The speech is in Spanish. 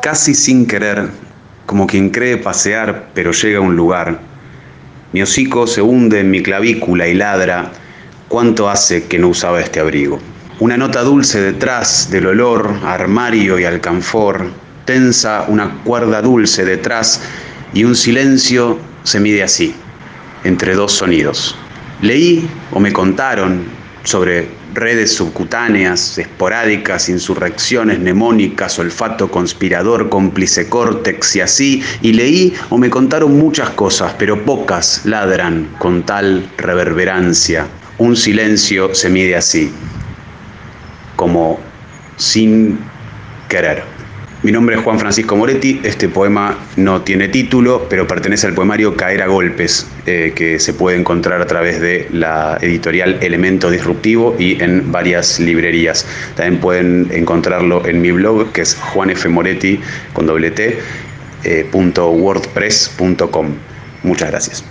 casi sin querer, como quien cree pasear, pero llega a un lugar. Mi hocico se hunde en mi clavícula y ladra, ¿cuánto hace que no usaba este abrigo? Una nota dulce detrás del olor armario y alcanfor, tensa una cuerda dulce detrás y un silencio se mide así, entre dos sonidos. Leí o me contaron sobre redes subcutáneas, esporádicas, insurrecciones mnemónicas, olfato conspirador, cómplice córtex y así, y leí o me contaron muchas cosas, pero pocas ladran con tal reverberancia. Un silencio se mide así, como sin querer. Mi nombre es Juan Francisco Moretti, este poema no tiene título, pero pertenece al poemario Caer a Golpes, eh, que se puede encontrar a través de la editorial Elemento Disruptivo y en varias librerías. También pueden encontrarlo en mi blog, que es juanfmoretti con doble eh, Muchas gracias.